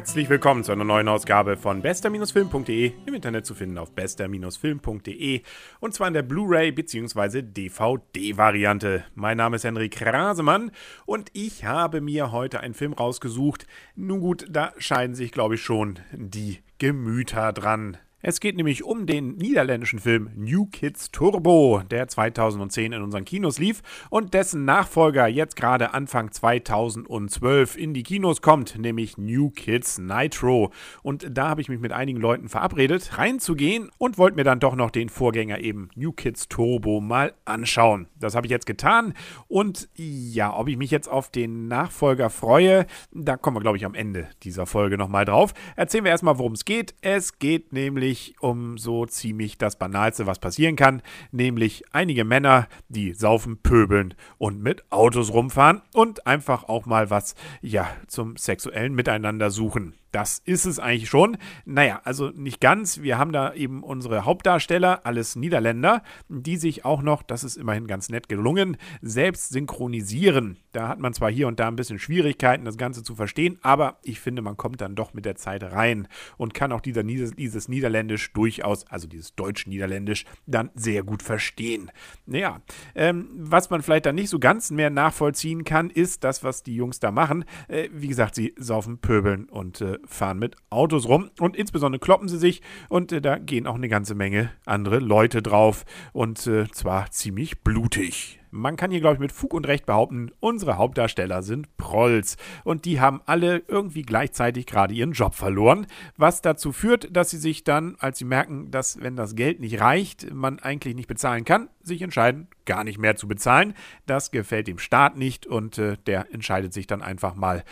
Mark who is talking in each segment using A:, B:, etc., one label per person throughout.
A: Herzlich willkommen zu einer neuen Ausgabe von bester-film.de, im Internet zu finden auf bester-film.de und zwar in der Blu-ray bzw. DVD-Variante. Mein Name ist Henrik Krasemann und ich habe mir heute einen Film rausgesucht. Nun gut, da scheiden sich glaube ich schon die Gemüter dran. Es geht nämlich um den niederländischen Film New Kids Turbo, der 2010 in unseren Kinos lief und dessen Nachfolger jetzt gerade Anfang 2012 in die Kinos kommt, nämlich New Kids Nitro. Und da habe ich mich mit einigen Leuten verabredet, reinzugehen und wollte mir dann doch noch den Vorgänger eben New Kids Turbo mal anschauen. Das habe ich jetzt getan und ja, ob ich mich jetzt auf den Nachfolger freue, da kommen wir glaube ich am Ende dieser Folge nochmal drauf. Erzählen wir erstmal, worum es geht. Es geht nämlich nämlich um so ziemlich das Banalste, was passieren kann, nämlich einige Männer, die saufen, pöbeln und mit Autos rumfahren und einfach auch mal was, ja, zum sexuellen Miteinander suchen. Das ist es eigentlich schon. Naja, also nicht ganz. Wir haben da eben unsere Hauptdarsteller, alles Niederländer, die sich auch noch, das ist immerhin ganz nett gelungen, selbst synchronisieren. Da hat man zwar hier und da ein bisschen Schwierigkeiten, das Ganze zu verstehen, aber ich finde, man kommt dann doch mit der Zeit rein und kann auch dieser, dieses Niederländisch durchaus, also dieses Deutsch-Niederländisch, dann sehr gut verstehen. Naja, ähm, was man vielleicht dann nicht so ganz mehr nachvollziehen kann, ist das, was die Jungs da machen. Äh, wie gesagt, sie saufen, pöbeln und äh, fahren mit Autos rum und insbesondere kloppen sie sich und äh, da gehen auch eine ganze Menge andere Leute drauf und äh, zwar ziemlich blutig. Man kann hier, glaube ich, mit Fug und Recht behaupten, unsere Hauptdarsteller sind Prolls. Und die haben alle irgendwie gleichzeitig gerade ihren Job verloren. Was dazu führt, dass sie sich dann, als sie merken, dass, wenn das Geld nicht reicht, man eigentlich nicht bezahlen kann, sich entscheiden, gar nicht mehr zu bezahlen. Das gefällt dem Staat nicht und äh, der entscheidet sich dann einfach mal,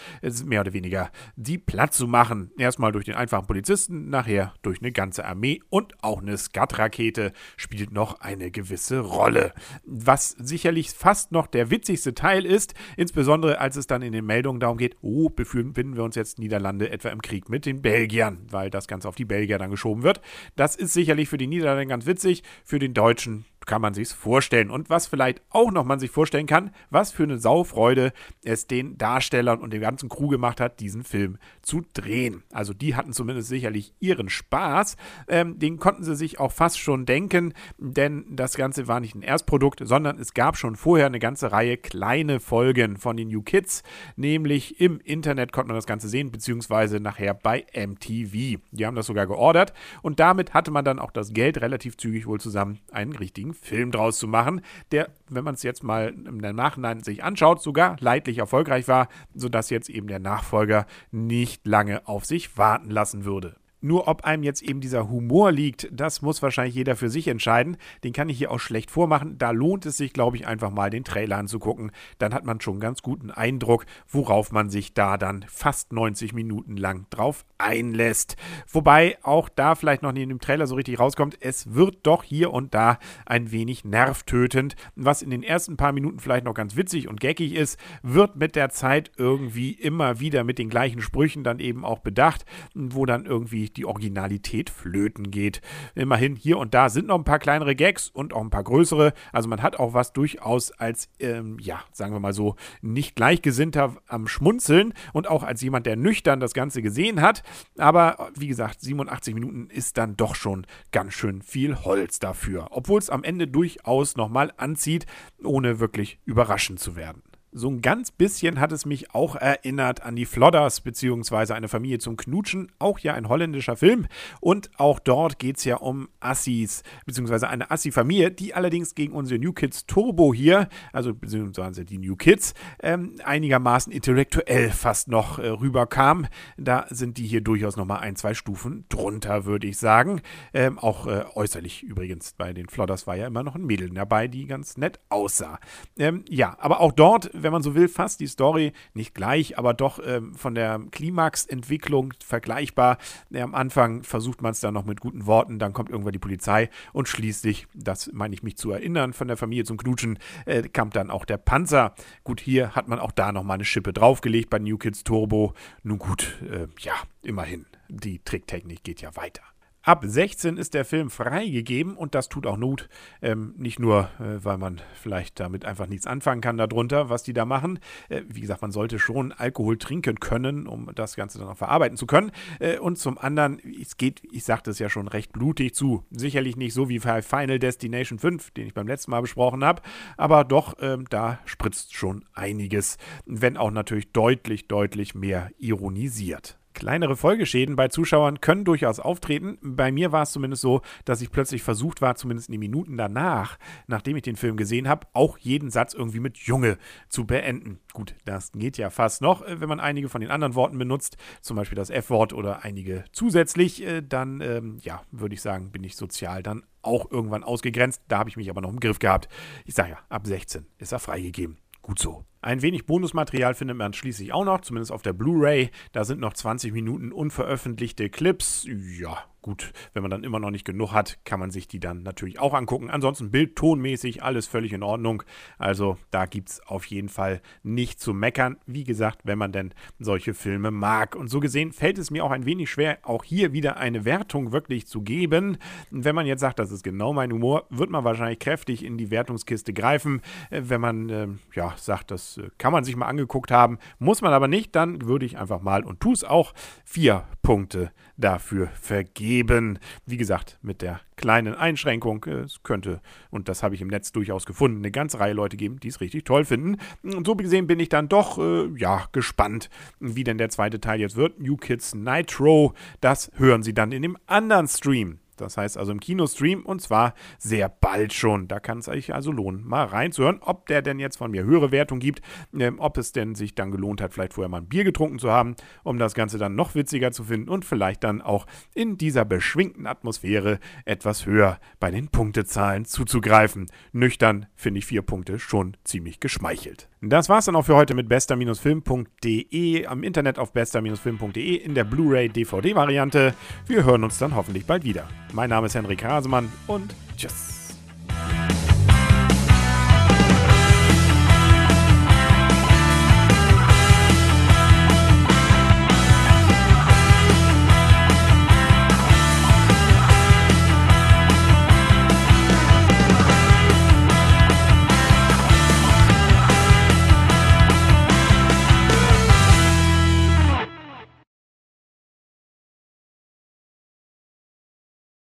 A: mehr oder weniger, die Platz zu machen. Erstmal durch den einfachen Polizisten, nachher durch eine ganze Armee und auch eine Skat-Rakete spielt noch eine gewisse Rolle. Was sicherlich fast noch der witzigste Teil ist, insbesondere als es dann in den Meldungen darum geht, oh, befinden wir uns jetzt Niederlande etwa im Krieg mit den Belgiern, weil das Ganze auf die Belgier dann geschoben wird. Das ist sicherlich für die Niederlande ganz witzig, für den Deutschen kann man sich's vorstellen. Und was vielleicht auch noch man sich vorstellen kann, was für eine Saufreude es den Darstellern und dem ganzen Crew gemacht hat, diesen Film zu drehen. Also die hatten zumindest sicherlich ihren Spaß. Ähm, den konnten sie sich auch fast schon denken, denn das Ganze war nicht ein Erstprodukt, sondern es gab schon vorher eine ganze Reihe kleine Folgen von den New Kids, nämlich im Internet konnte man das Ganze sehen, beziehungsweise nachher bei MTV. Die haben das sogar geordert und damit hatte man dann auch das Geld relativ zügig wohl zusammen, einen richtigen Film draus zu machen, der, wenn man es jetzt mal im Nachhinein sich anschaut, sogar leidlich erfolgreich war, sodass jetzt eben der Nachfolger nicht lange auf sich warten lassen würde. Nur ob einem jetzt eben dieser Humor liegt, das muss wahrscheinlich jeder für sich entscheiden. Den kann ich hier auch schlecht vormachen. Da lohnt es sich, glaube ich, einfach mal den Trailer anzugucken. Dann hat man schon einen ganz guten Eindruck, worauf man sich da dann fast 90 Minuten lang drauf einlässt. Wobei auch da vielleicht noch nicht in dem Trailer so richtig rauskommt, es wird doch hier und da ein wenig nervtötend. Was in den ersten paar Minuten vielleicht noch ganz witzig und geckig ist, wird mit der Zeit irgendwie immer wieder mit den gleichen Sprüchen dann eben auch bedacht, wo dann irgendwie die Originalität flöten geht. Immerhin hier und da sind noch ein paar kleinere Gags und auch ein paar größere. Also man hat auch was durchaus als, ähm, ja, sagen wir mal so, nicht gleichgesinnter am Schmunzeln und auch als jemand, der nüchtern das Ganze gesehen hat. Aber wie gesagt, 87 Minuten ist dann doch schon ganz schön viel Holz dafür. Obwohl es am Ende durchaus nochmal anzieht, ohne wirklich überraschend zu werden. So ein ganz bisschen hat es mich auch erinnert an die Flodders, beziehungsweise eine Familie zum Knutschen, auch ja ein holländischer Film. Und auch dort geht es ja um Assis, beziehungsweise eine Assi-Familie, die allerdings gegen unsere New Kids Turbo hier, also beziehungsweise die New Kids, ähm, einigermaßen intellektuell fast noch äh, rüberkam. Da sind die hier durchaus nochmal ein, zwei Stufen drunter, würde ich sagen. Ähm, auch äh, äußerlich übrigens. Bei den Flodders war ja immer noch ein Mädel dabei, die ganz nett aussah. Ähm, ja, aber auch dort wenn man so will, fast die Story nicht gleich, aber doch ähm, von der Klimaxentwicklung vergleichbar. Ja, am Anfang versucht man es dann noch mit guten Worten, dann kommt irgendwann die Polizei und schließlich, das meine ich mich zu erinnern, von der Familie zum Knutschen, äh, kam dann auch der Panzer. Gut, hier hat man auch da nochmal eine Schippe draufgelegt bei New Kids Turbo. Nun gut, äh, ja, immerhin, die Tricktechnik geht ja weiter. Ab 16 ist der Film freigegeben und das tut auch Not. Ähm, nicht nur, äh, weil man vielleicht damit einfach nichts anfangen kann darunter, was die da machen. Äh, wie gesagt, man sollte schon Alkohol trinken können, um das Ganze dann auch verarbeiten zu können. Äh, und zum anderen, es geht, ich sagte es ja schon, recht blutig zu. Sicherlich nicht so wie bei Final Destination 5, den ich beim letzten Mal besprochen habe, aber doch, ähm, da spritzt schon einiges. Wenn auch natürlich deutlich, deutlich mehr ironisiert. Kleinere Folgeschäden bei Zuschauern können durchaus auftreten. Bei mir war es zumindest so, dass ich plötzlich versucht war, zumindest in den Minuten danach, nachdem ich den Film gesehen habe, auch jeden Satz irgendwie mit Junge zu beenden. Gut, das geht ja fast noch, äh, wenn man einige von den anderen Worten benutzt, zum Beispiel das F-Wort oder einige zusätzlich, äh, dann, ähm, ja, würde ich sagen, bin ich sozial dann auch irgendwann ausgegrenzt. Da habe ich mich aber noch im Griff gehabt. Ich sage ja, ab 16 ist er freigegeben. Gut so. Ein wenig Bonusmaterial findet man schließlich auch noch, zumindest auf der Blu-ray. Da sind noch 20 Minuten unveröffentlichte Clips. Ja, gut, wenn man dann immer noch nicht genug hat, kann man sich die dann natürlich auch angucken. Ansonsten bildtonmäßig alles völlig in Ordnung. Also da gibt es auf jeden Fall nicht zu meckern. Wie gesagt, wenn man denn solche Filme mag. Und so gesehen fällt es mir auch ein wenig schwer, auch hier wieder eine Wertung wirklich zu geben. Wenn man jetzt sagt, das ist genau mein Humor, wird man wahrscheinlich kräftig in die Wertungskiste greifen. Äh, wenn man äh, ja sagt, das äh, kann man sich mal angeguckt haben, muss man aber nicht, dann würde ich einfach mal und tue es auch vier Punkte dafür vergeben. Wie gesagt, mit der kleinen Einschränkung. Es könnte, und das habe ich im Netz durchaus gefunden, eine ganze Reihe Leute geben, die es richtig toll finden. Und so gesehen bin ich dann doch, äh, ja, gespannt, wie denn der zweite Teil jetzt wird. New Kids Nitro, das hören Sie dann in dem anderen Stream. Das heißt also im Kinostream und zwar sehr bald schon. Da kann es euch also lohnen, mal reinzuhören, ob der denn jetzt von mir höhere Wertung gibt, ähm, ob es denn sich dann gelohnt hat, vielleicht vorher mal ein Bier getrunken zu haben, um das Ganze dann noch witziger zu finden und vielleicht dann auch in dieser beschwingten Atmosphäre etwas höher bei den Punktezahlen zuzugreifen. Nüchtern finde ich vier Punkte schon ziemlich geschmeichelt. Das war's dann auch für heute mit bester-film.de am Internet auf bester-film.de in der Blu-ray DVD-Variante. Wir hören uns dann hoffentlich bald wieder. Mein Name ist Henrik Hasemann und tschüss.